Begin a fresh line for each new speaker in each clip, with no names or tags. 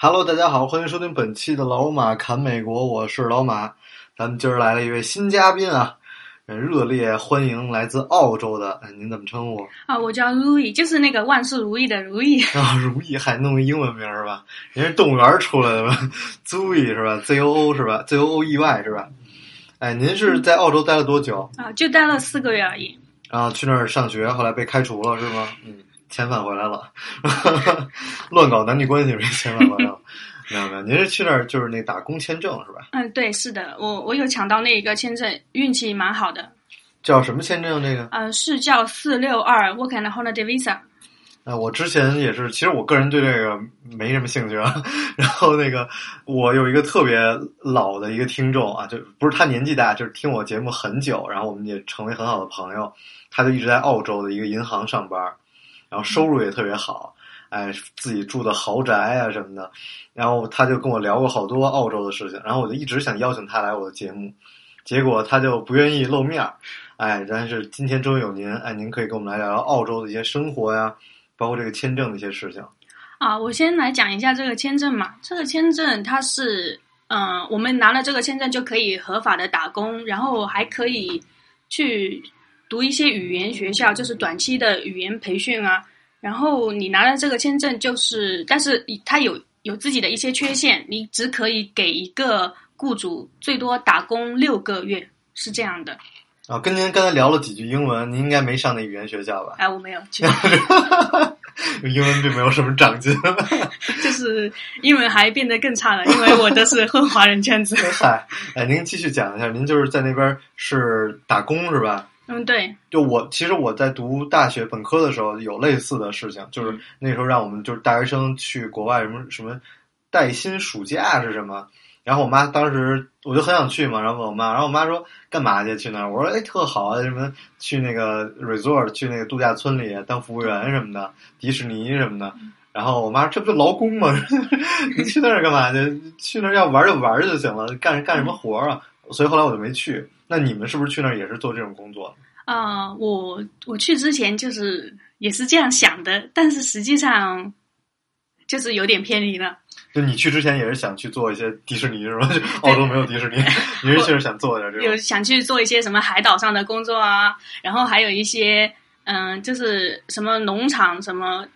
Hello，大家好，欢迎收听本期的老马侃美国，我是老马。咱们今儿来了一位新嘉宾啊，呃热烈欢迎来自澳洲的，哎，您怎么称呼？
啊，我叫 Louis，就是那个万事如意的如意。
啊，如意还弄个英文名儿是吧？您是动物园出来的吧？Zoe 是吧？Z O O 是吧？Z O O E Y 是吧？哎，您是在澳洲待了多久？
啊，就待了四个月而已。
啊，去那儿上学，后来被开除了是吗？嗯，遣返回来了，乱搞男女关系被遣返回来了。没有没有，您是去那儿就是那打工签证是吧？
嗯，对，是的，我我有抢到那一个签证，运气蛮好的。
叫什么签证？这个？
呃，是叫四六二 Work and Holiday Visa。
啊，我之前也是，其实我个人对这个没什么兴趣啊。然后那个，我有一个特别老的一个听众啊，就不是他年纪大，就是听我节目很久，然后我们也成为很好的朋友。他就一直在澳洲的一个银行上班，然后收入也特别好，哎，自己住的豪宅啊什么的。然后他就跟我聊过好多澳洲的事情，然后我就一直想邀请他来我的节目，结果他就不愿意露面儿。哎，但是今天终于有您，哎，您可以跟我们来聊聊澳洲的一些生活呀。包括这个签证的一些事情
啊，我先来讲一下这个签证嘛。这个签证它是，嗯、我们拿了这个签证就可以合法的打工，然后还可以去读一些语言学校，就是短期的语言培训啊。然后你拿了这个签证，就是，但是它有有自己的一些缺陷，你只可以给一个雇主最多打工六个月，是这样的。
啊。跟您刚才聊了几句英文，您应该没上那语言学校吧？
哎，我没有去。
英文并没有什么长进。
就是英文还变得更差了，因为我都是混华人圈子。
嗨，哎，您继续讲一下，您就是在那边是打工是吧？
嗯，对，
就我其实我在读大学本科的时候有类似的事情，就是那时候让我们就是大学生去国外什么什么带薪暑假是什么，然后我妈当时我就很想去嘛，然后问我妈，然后我妈说干嘛去去那儿？我说哎特好啊，什么去那个 resort 去那个度假村里当服务员什么的，迪士尼什么的。然后我妈说这不就劳工吗？你去那儿干嘛去？去那儿要玩就玩就行了，干干什么活啊？所以后来我就没去。那你们是不是去那儿也是做这种工作？
啊、我我去之前就是也是这样想的，但是实际上就是有点偏离了。
就你去之前也是想去做一些迪士尼是吧？澳洲没有迪士尼，你是确实想做点这
有。想去做一些什么海岛上的工作啊，然后还有一些嗯，就是什么农场什么。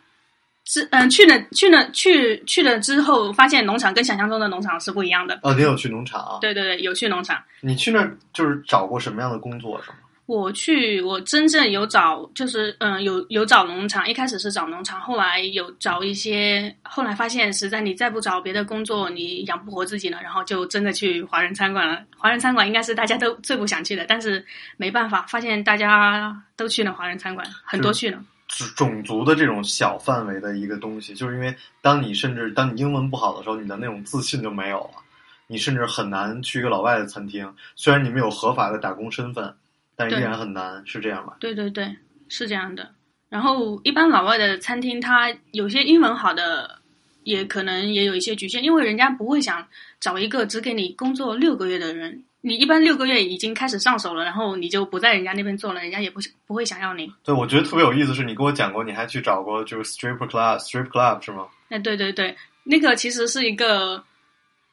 之嗯，去了去了去去了之后，发现农场跟想象中的农场是不一样的。
哦，你有去农场啊？
对对对，有去农场。
你去那儿就是找过什么样的工作是吗？
我去，我真正有找，就是嗯，有有找农场，一开始是找农场，后来有找一些，后来发现实在你再不找别的工作，你养不活自己了，然后就真的去华人餐馆了。华人餐馆应该是大家都最不想去的，但是没办法，发现大家都去了华人餐馆，很多去了。
种种族的这种小范围的一个东西，就是因为当你甚至当你英文不好的时候，你的那种自信就没有了，你甚至很难去一个老外的餐厅。虽然你们有合法的打工身份，但依然很难，是这样吧？
对对对，是这样的。然后一般老外的餐厅，它有些英文好的，也可能也有一些局限，因为人家不会想找一个只给你工作六个月的人。你一般六个月已经开始上手了，然后你就不在人家那边做了，人家也不不会想要你。
对，我觉得特别有意思，是你跟我讲过，你还去找过就是 strip club strip club 是吗？
哎，对对对，那个其实是一个，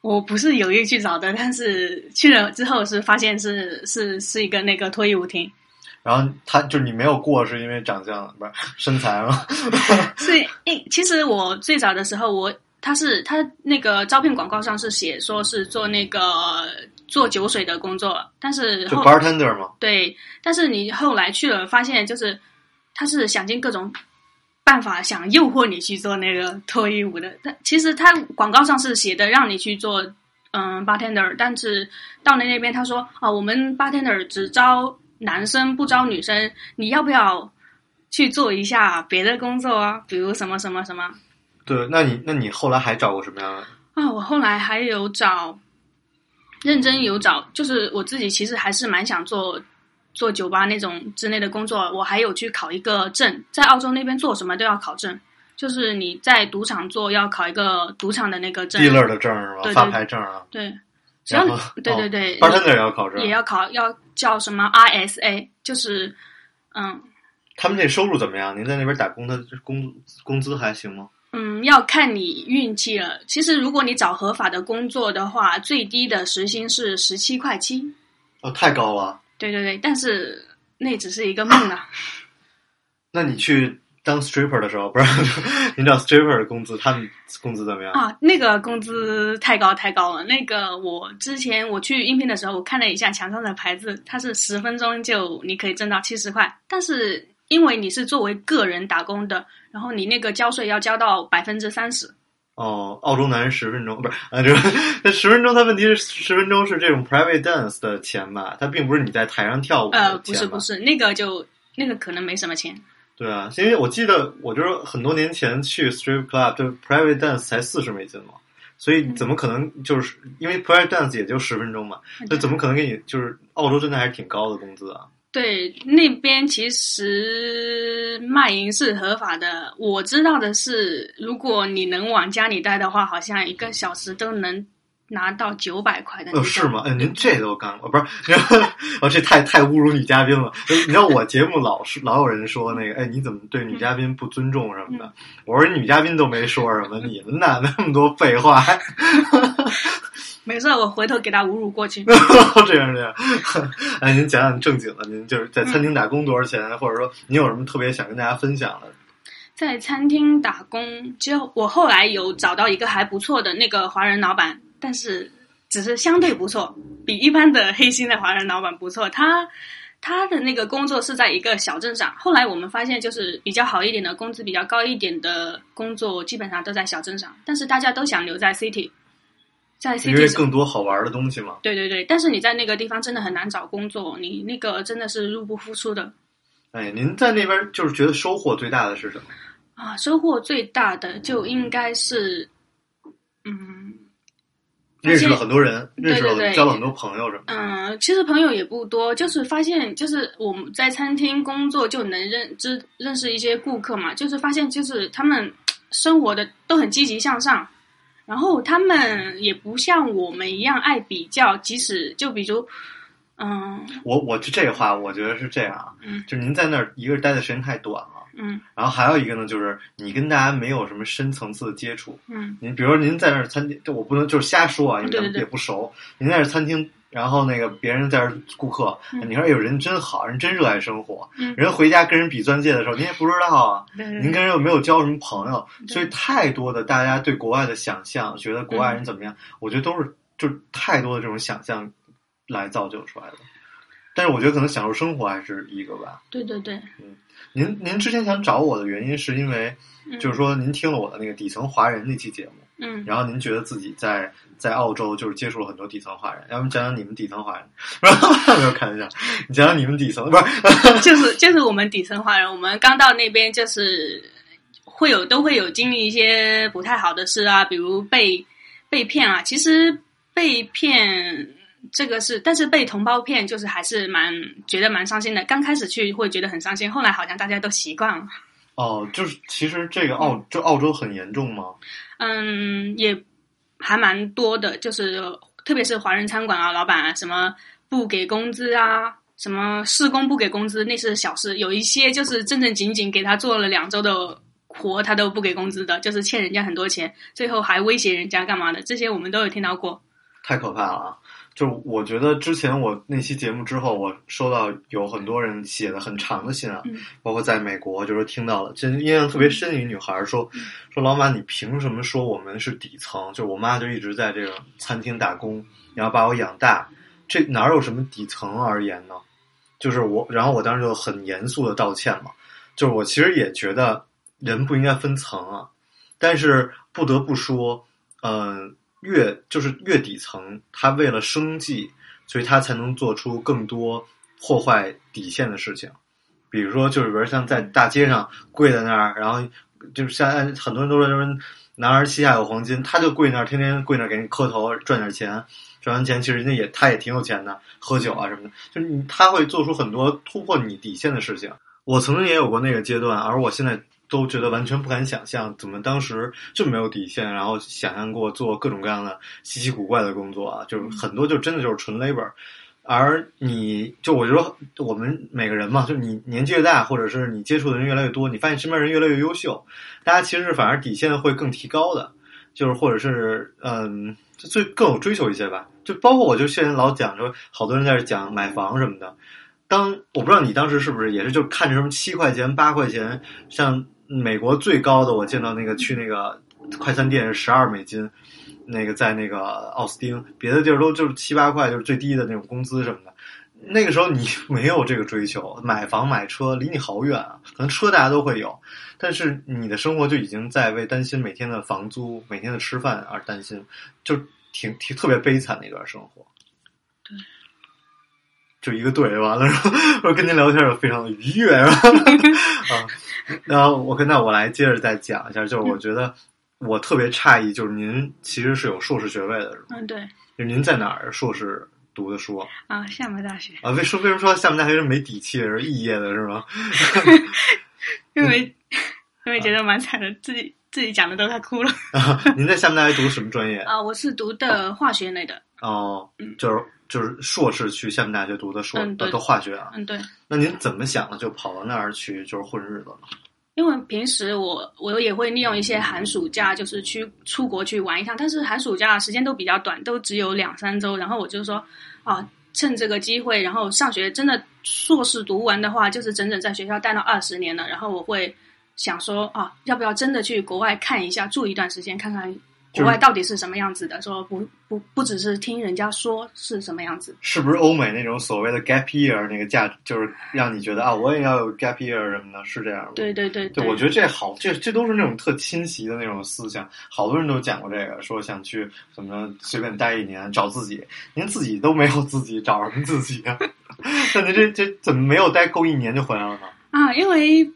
我不是有意去找的，但是去了之后是发现是是是一个那个脱衣舞厅，
然后他就是你没有过，是因为长相不是身材吗？
是，诶，其实我最早的时候，我他是他那个招聘广告上是写说是做那个做酒水的工作，但是
就
后
bartender 吗？
对，但是你后来去了，发现就是他是想尽各种办法想诱惑你去做那个脱衣舞的。但其实他广告上是写的让你去做嗯 bartender，但是到了那边他说啊，我们 bartender 只招男生不招女生，你要不要去做一下别的工作啊？比如什么什么什么？
对，那你那你后来还找过什么样的？
啊，我后来还有找，认真有找，就是我自己其实还是蛮想做做酒吧那种之类的工作。我还有去考一个证，在澳洲那边做什么都要考证，就是你在赌场做要考一个赌场的那个证。
dealer 的证是吧？发牌证啊。
对，只要你对对对
，bartender 也要考证
也。要考，要叫什么 RSA，就是嗯
他们这收入怎么样？您在那边打工的工工资还行吗？
嗯，要看你运气了。其实如果你找合法的工作的话，最低的时薪是十七块七。
哦，太高了。
对对对，但是那只是一个梦啊。
那你去当 stripper 的时候，不是你找 stripper 的工资，他们工资怎么样？
啊，那个工资太高太高了。那个我之前我去应聘的时候，我看了一下墙上的牌子，它是十分钟就你可以挣到七十块，但是因为你是作为个人打工的，然后你那个交税要交到百分之三十。
哦，澳洲男人十分钟不是啊，这那十分钟，他问题是十分钟是这种 private dance 的钱吧？它并不是你在台上跳舞
呃，不是不是，那个就那个可能没什么钱。
对啊，因为我记得我就是很多年前去 strip club，就 private dance 才四十美金嘛，所以怎么可能就是因为 private dance 也就十分钟嘛，那怎么可能给你就是澳洲真的还是挺高的工资啊？
对，那边其实卖淫是合法的。我知道的是，如果你能往家里带的话，好像一个小时都能拿到九百块的那
哦，是吗？哎，您这都干过，不是？哦，这太太侮辱女嘉宾了。你知道我节目老是老有人说那个，哎，你怎么对女嘉宾不尊重什么的？我说女嘉宾都没说什么，你们哪那么多废话？
没事，我回头给他侮辱过去。
这 样这样，哎，您讲讲正经的，您就是在餐厅打工多少钱，或者说您有什么特别想跟大家分享的？
在餐厅打工，就我后来有找到一个还不错的那个华人老板，但是只是相对不错，比一般的黑心的华人老板不错。他他的那个工作是在一个小镇上，后来我们发现，就是比较好一点的工资比较高一点的工作，基本上都在小镇上，但是大家都想留在 city，在
因为。更多好玩的东西嘛。
对对对，但是你在那个地方真的很难找工作，你那个真的是入不敷出的
哎，您在那边就是觉得收获最大的是什么？
啊。收获最大的就应该是，嗯，
认识了很多人，
对
认识了
对对
交了很多朋友什么的。
嗯，其实朋友也不多，就是发现，就是我们在餐厅工作就能认知认识一些顾客嘛，就是发现就是他们生活的都很积极向上，然后他们也不像我们一样爱比较，即使就比如，嗯。
我我就这个话，我觉得是这样啊，
嗯。
就是您在那儿一个是待的时间太短了，
嗯。
然后还有一个呢，就是你跟大家没有什么深层次的接触。
嗯。
您比如说您在那儿餐厅，这我不能就是瞎说啊，因为也不熟。您在那儿餐厅，然后那个别人在这儿顾客，
嗯
你说有人真好，人真热爱生活。
嗯
人回家跟人比钻戒的时候，您也不知道啊，您跟人又没有交什么朋友，所以太多的大家对国外的想象，觉得国外人怎么样，我觉得都是就是太多的这种想象来造就出来的。但是我觉得可能享受生活还是一个吧。
对对对，嗯
您您之前想找我的原因是因为，
嗯
就是说您听了我的那个底层华人那期节目，
嗯
然后您觉得自己在在澳洲就是接触了很多底层华人，要不讲讲你们底层华人？没有开玩笑，你讲讲你们底层不是？
就是就是我们底层华人，我们刚到那边就是会有都会有经历一些不太好的事啊，比如被被骗啊。其实被骗这个是，但是被同胞骗就是还是蛮觉得蛮伤心的。刚开始去会觉得很伤心，后来好像大家都习惯了。
哦，就是其实这个澳就澳洲很严重吗？
嗯，嗯也还蛮多的，就是特别是华人餐馆啊，老板啊，什么不给工资啊，什么施工不给工资，那是小事。有一些就是正正经经给他做了两周的活，他都不给工资的，就是欠人家很多钱，最后还威胁人家干嘛的，这些我们都有听到过。
太可怕了啊！就是我觉得之前我那期节目之后，我收到有很多人写的很长的信啊，
嗯
包括在美国，就是听到了，这印象特别深的一个女孩说、
嗯
说老马，你凭什么说我们是底层？就是我妈就一直在这个餐厅打工，然后把我养大，这哪有什么底层而言呢？就是我，然后我当时就很严肃的道歉嘛，就是我其实也觉得人不应该分层啊，但是不得不说，嗯、越就是越底层，他为了生计，所以他才能做出更多破坏底线的事情。比如说，就是比如像在大街上跪在那儿，然后就是像很多人都说就是男儿膝下有黄金，他就跪那儿，天天跪那儿给你磕头赚点钱，赚完钱其实人家也他也挺有钱的，喝酒啊什么的，就是他会做出很多突破你底线的事情。我曾经也有过那个阶段，而我现在都觉得完全不敢想象，怎么当时这么没有底线，然后想象过做各种各样的稀奇古怪的工作啊，就是很多就真的就是纯 labor。而你就我觉得我们每个人嘛，就你年纪越大，或者是你接触的人越来越多，你发现身边人越来越优秀，大家其实反而底线会更提高的，就是或者是嗯，就最更有追求一些吧。就包括我就现在老讲说，好多人在这讲买房什么的。当我不知道你当时是不是也是就看着什么七块钱八块钱，像美国最高的我见到那个去那个快餐店是十二美金。那个在那个奥斯汀，别的地儿都就是七八块，就是最低的那种工资什么的。那个时候你 没有这个追求，买房买车离你好远啊。可能车大家都会有，但是你的生活就已经在为担心每天的房租、每天的吃饭而担心，就挺挺特别悲惨的一段生活。
对，
就一个对完了，我跟您聊天也非常的愉悦，啊。然后我跟那我来接着再讲一下，就是我觉得。我特别诧异，就是您其实是有硕士学位的，是吗？
嗯，对。
就您在哪儿硕士读的书
啊？厦门大学。
啊，为什为什么说厦门大学是没底气的，是肄业的，是吗？
因为因为觉得蛮惨的，自己自己讲的都快哭了。
您在厦门大学读什么专业
啊？我是读的化学类的。
哦，就是就是硕士去厦门大学读的硕，
都
化学啊。
嗯，对。
那您怎么想的，就跑到那儿去，就是混日子了？
因为平时我我也会利用一些寒暑假，就是去出国去玩一趟，但是寒暑假时间都比较短，都只有两三周。然后我就说啊，趁这个机会，然后上学真的硕士读完的话，就是整整在学校待了二十年了。然后我会想说啊，要不要真的去国外看一下，住一段时间，看看。国外到底是什么样子的？说不不不只是听人家说是什么样子，
是不是欧美那种所谓的 gap year 那个价，就是让你觉得啊，我也要有 gap year 什么的，是这样吗？
对对对，
对，我觉得这好，这这都是那种特侵袭的那种思想，好多人都讲过这个，说想去怎么随便待一年找自己，您自己都没有自己，找什么自己啊？那您这这怎么没有待够一年就回来了呢？
啊，因为。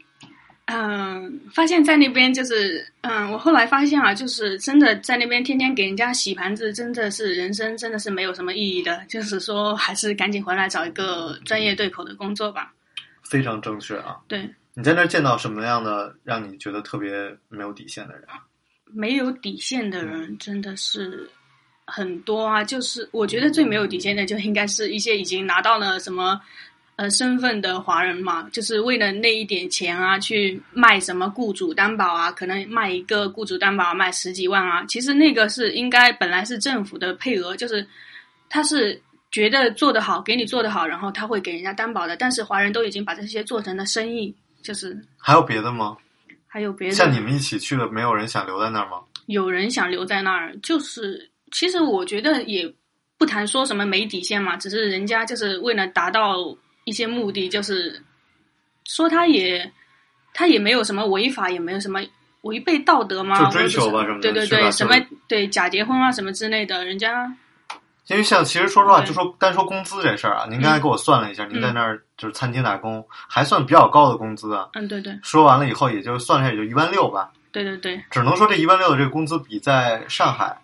嗯，发现在那边就是，嗯，我后来发现啊，就是真的在那边天天给人家洗盘子，真的是人生真的是没有什么意义的。就是说，还是赶紧回来找一个专业对口的工作吧。
非常正确啊！
对，
你在那儿见到什么样的让你觉得特别没有底线的人？
没有底线的人真的是很多啊！就是我觉得最没有底线的，就应该是一些已经拿到了什么。呃，身份的华人嘛，就是为了那一点钱啊，去卖什么雇主担保啊，可能卖一个雇主担保卖十几万啊。其实那个是应该本来是政府的配额，就是他是觉得做得好，给你做得好，然后他会给人家担保的。但是华人都已经把这些做成了生意，就是
还有别的吗？
还有别的？
像你们一起去的，没有人想留在那儿吗？
有人想留在那儿，就是其实我觉得也不谈说什么没底线嘛，只是人家就是为了达到。一些目的就是说，他也他也没有什么违法，也没有什么违背道德吗？
就追求吧，什么
对对对，什么对假结婚啊，什么之类的，人家。
因为像其实说实话，就说单说工资这事儿啊，您刚才给我算了一下，您在那儿就是餐厅打工，还算比较高的工资啊。
嗯，对对。
说完了以后，也就算下也就一万六吧。
对对对。
只能说这一万六的这个工资比在上海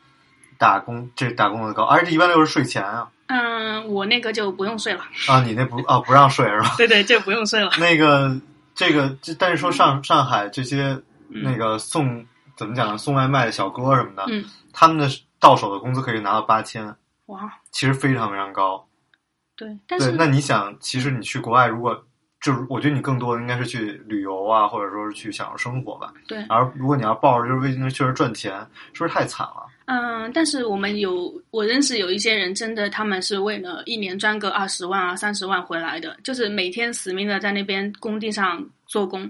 打工这打工的高，而且这一万六是税前啊。
嗯，我那个就不用睡了
啊，你那不啊不让睡是吧？
对对，这不用睡了。
那个这个，但是说上上海这些那个送怎么讲呢？送外卖的小哥什么的，
嗯，
他们的到手的工资可以拿到八千，
哇，
其实非常非常高。
对，但是
那你想，其实你去国外，如果就是我觉得你更多的应该是去旅游啊，或者说是去享受生活吧。
对，
而如果你要抱着就是为那确实赚钱，是不是太惨了？
嗯，但是我们有我认识有一些人，真的他们是为了一年赚个二十万啊、三十万回来的，就是每天死命的在那边工地上做工。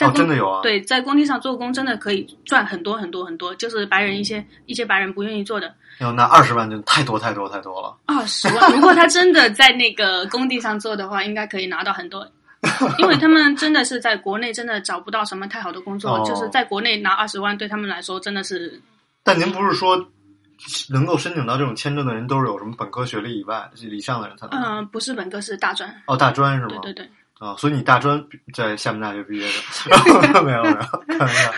哦，真的有啊？
对，在工地上做工真的可以赚很多很多很多，就是白人一些一些白人不愿意做的。
要，那二十万就太多太多太多了。
二十万，如果他真的在那个工地上做的话，应该可以拿到很多，因为他们真的是在国内真的找不到什么太好的工作，就是在国内拿二十万对他们来说真的是。
但您不是说，能够申请到这种签证的人都是有什么本科学历以外以上的人才能？
嗯，不是本科，是大专。
哦，大专是吗？
对对对。
啊，所以你大专在厦门大学毕业的？没有没有，开玩笑。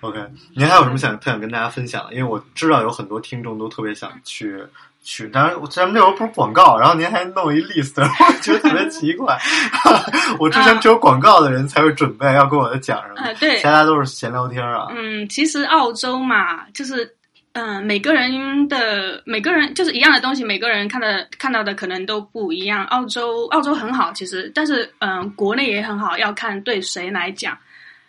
OK，您还有什么想特想跟大家分享的？因为我知道有很多听众都特别想去去，当然咱们那时候不是广告，然后您还弄一 list，我觉得特别奇怪。我之前只有广告的人才会准备要跟我的讲什么，
啊对
其他都是闲聊天啊。
嗯，其实澳洲嘛，就是嗯、每个人的每个人就是一样的东西，每个人看的看到的可能都不一样。澳洲澳洲很好，其实，但是嗯、国内也很好，要看对谁来讲。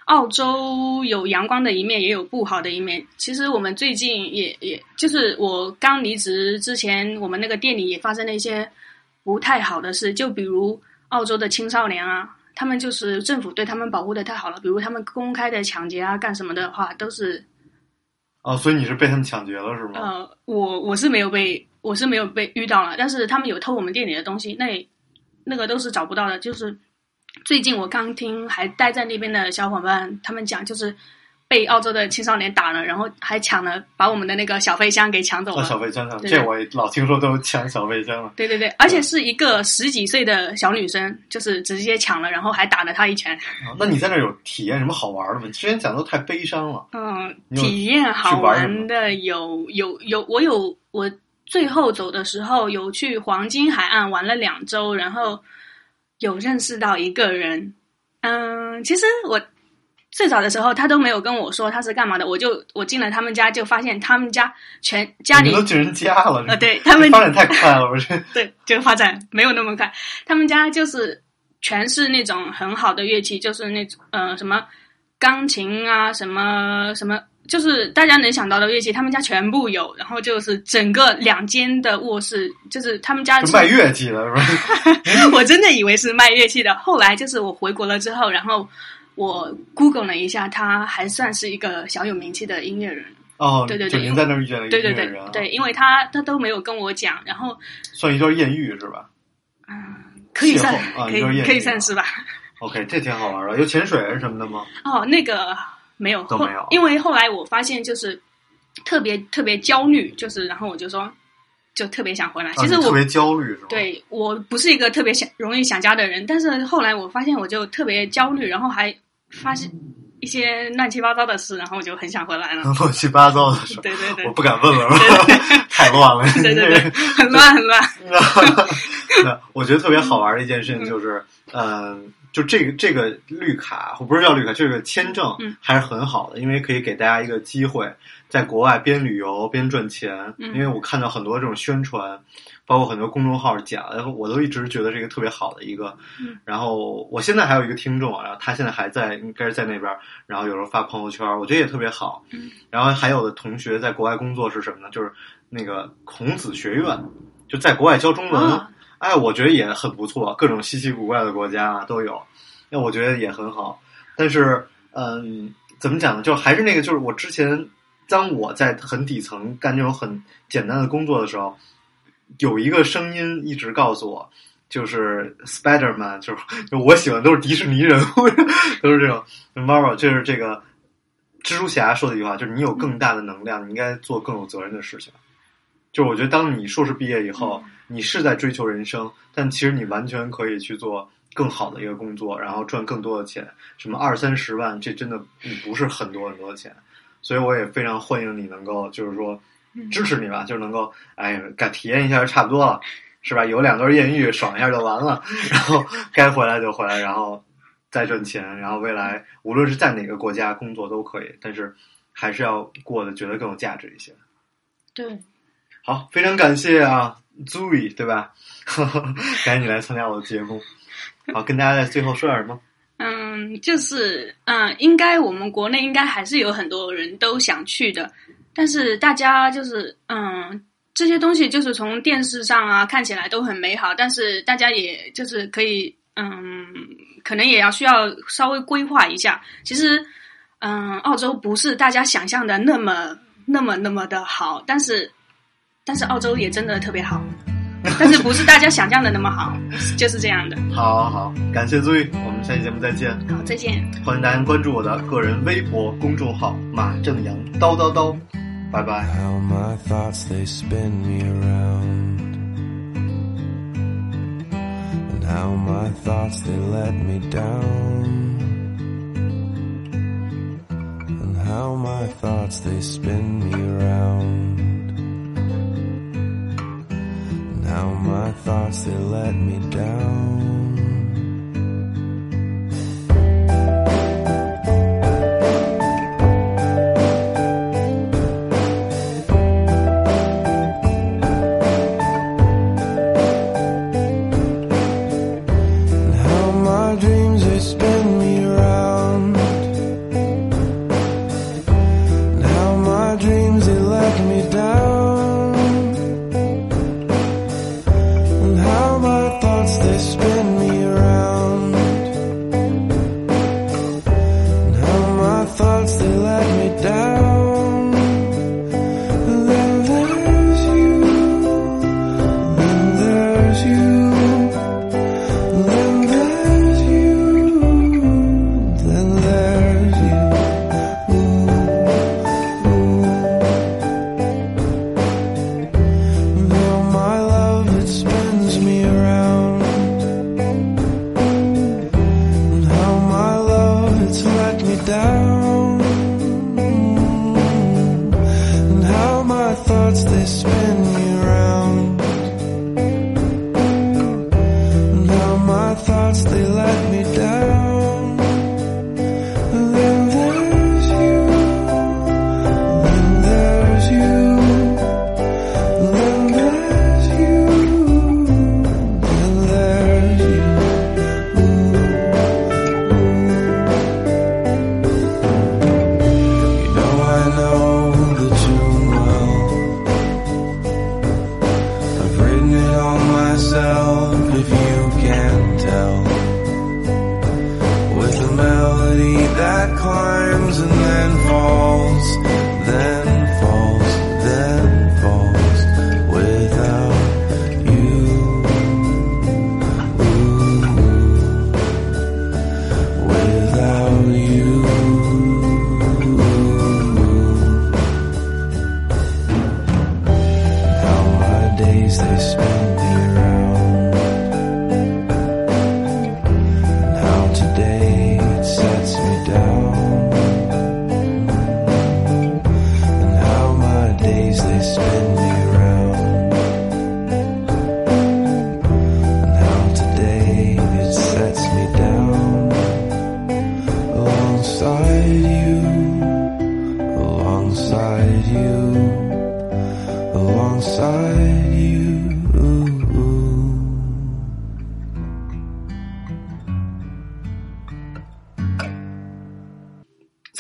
澳洲有阳光的一面，也有不好的一面。其实我们最近也也就是我刚离职之前，我们那个店里也发生了一些不太好的事，就比如澳洲的青少年啊，他们就是政府对他们保护的太好了，比如他们公开的抢劫啊，干什么的话，都是
哦，所以你是被他们抢劫了是吗？
呃，我我是没有被我是没有被遇到了，但是他们有偷我们店里的东西，那也那个都是找不到的。就是最近我刚听还待在那边的小伙伴他们讲，就是被澳洲的青少年打了，然后还抢了，把我们的那个小飞箱给抢走
哦，
了。
小飞箱上，这我老听说都抢小飞箱了。
对对对，而且是一个十几岁的小女生，就是直接抢了，然后还打了他一拳。
啊那你在那有体验什么好玩的吗？之前讲的都太悲伤了。
嗯，体验好
玩
的有有有，我有我最后走的时候有去黄金海岸玩了两周，然后有认识到一个人。嗯，其实我最早的时候他都没有跟我说他是干嘛的，我就我进了他们家就发现他们家全家里
都进人家了，
呃对他们
发展太快了，我这
对，这个发展没有那么快。他们家就是全是那种很好的乐器，就是那种呃什么钢琴啊，什么什么，就是大家能想到的乐器，他们家全部有。然后就是整个两间的卧室，就是他们家
卖乐器的是吧？
我真的以为是卖乐器的。后来就是我回国了之后，然后我 Google 了一下，他还算是一个小有名气的音乐人。
哦，
对对对
就您在那儿遇见了一个
对对对
音乐人啊，
对，因为他他都没有跟我讲，然后
算一段艳遇是吧
可以算
啊
可以可以算是吧。
？OK，这挺好玩的，有潜水什么的吗？
哦，那个没有，
都没有
因为后来我发现就是特别特别焦虑，就是然后我就说就特别想回来。
啊
其实我、
你特别焦虑是吗？，
对我不是一个特别想容易想家的人，但是后来我发现我就特别焦虑，然后还发现一些乱七八糟的事，然后我就很想回来了。
乱七八糟的事，
对对对
我不敢问了，太乱了。
对对对，很乱很乱。
我觉得特别好玩的一件事情就是，嗯、就这个这个绿卡，我不是叫绿卡，这个签证
嗯
还是很好的，因为可以给大家一个机会，在国外边旅游边赚钱。
嗯
因为我看到很多这种宣传，包括很多公众号讲，我都一直觉得这个特别好的一个。
嗯
然后我现在还有一个听众啊，然后他现在还在，应该是在那边，然后有时候发朋友圈，我觉得也特别好。
嗯
然后还有的同学在国外工作是什么呢？就是那个孔子学院，就在国外教中文。
哦
哎，我觉得也很不错，各种稀奇古怪的国家都有，那我觉得也很好。但是，嗯，怎么讲呢？就还是那个，就是我之前当我在很底层干这种很简单的工作的时候，有一个声音一直告诉我，就是 Spider-Man，就是 就我喜欢都是迪士尼人物，都是这种 Marvel，就是这个蜘蛛侠说的一句话，就是你有更大的能量，你应该做更有责任的事情。就是我觉得，当你硕士毕业以后，你是在追求人生，但其实你完全可以去做更好的一个工作，然后赚更多的钱。什么二三十万，这真的不是很多很多的钱。所以我也非常欢迎你能够，就是说支持你吧，就是能够哎，敢体验一下就差不多了，是吧？有两段艳遇，爽一下就完了，然后该回来就回来，然后再赚钱，然后未来无论是在哪个国家工作都可以，但是还是要过得觉得更有价值一些。
对，
好，非常感谢啊，Zoe，对吧？感谢你来参加我的节目。好，跟大家在最后说点什么？
嗯，就是嗯，应该我们国内应该还是有很多人都想去的，但是大家就是嗯，这些东西就是从电视上啊看起来都很美好，但是大家也就是可以嗯，可能也要需要稍微规划一下。其实嗯，澳洲不是大家想象的那么那么那么的好，但是但是澳洲也真的特别好，但是不是大家想象的那么好，就是这样的。
好好好，感谢 Zoe，我们下期节目再见。
好，再见。
欢迎大家关注我的个人微博公众号马正阳叨叨叨，拜拜。
How my thoughts they spin me around, and how my thoughts they let me down. And how my thoughts they spin me around. My thoughts they let me down. Thoughts they let me down.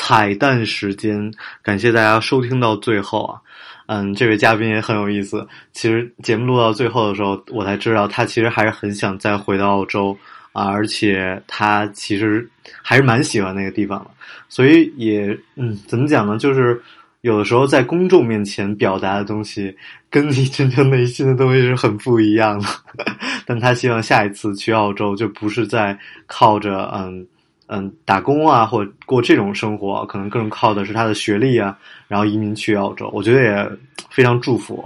彩蛋时间，感谢大家收听到最后啊。嗯，这位嘉宾也很有意思。其实节目录到最后的时候，我才知道他其实还是很想再回到澳洲啊，而且他其实还是蛮喜欢那个地方的。所以也嗯，怎么讲呢？就是有的时候在公众面前表达的东西，跟你真正内心的东西是很不一样的。但他希望下一次去澳洲，就不是在靠着嗯。嗯，打工啊，或过这种生活，可能更靠的是他的学历啊，然后移民去澳洲，我觉得也非常祝福。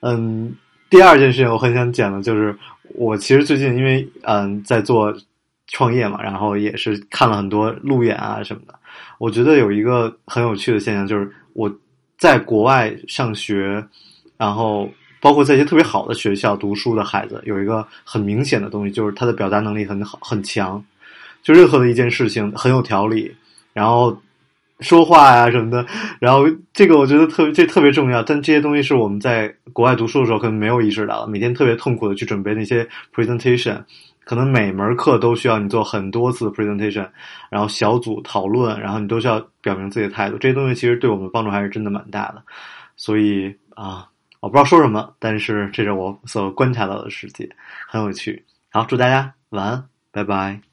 嗯，第二件事情我很想讲的就是，我其实最近因为嗯在做创业嘛，然后也是看了很多路演啊什么的，我觉得有一个很有趣的现象，就是我在国外上学，然后包括在一些特别好的学校读书的孩子，有一个很明显的东西，就是他的表达能力很好很强。就任何的一件事情很有条理，然后说话呀、什么的，然后这个我觉得特别这特别重要。但这些东西是我们在国外读书的时候可能没有意识到的，每天特别痛苦的去准备那些 presentation，可能每门课都需要你做很多次 presentation，然后小组讨论，然后你都需要表明自己的态度。这些东西其实对我们帮助还是真的蛮大的。所以啊，我不知道说什么，但是这是我所观察到的世界，很有趣。好，祝大家晚安，拜拜。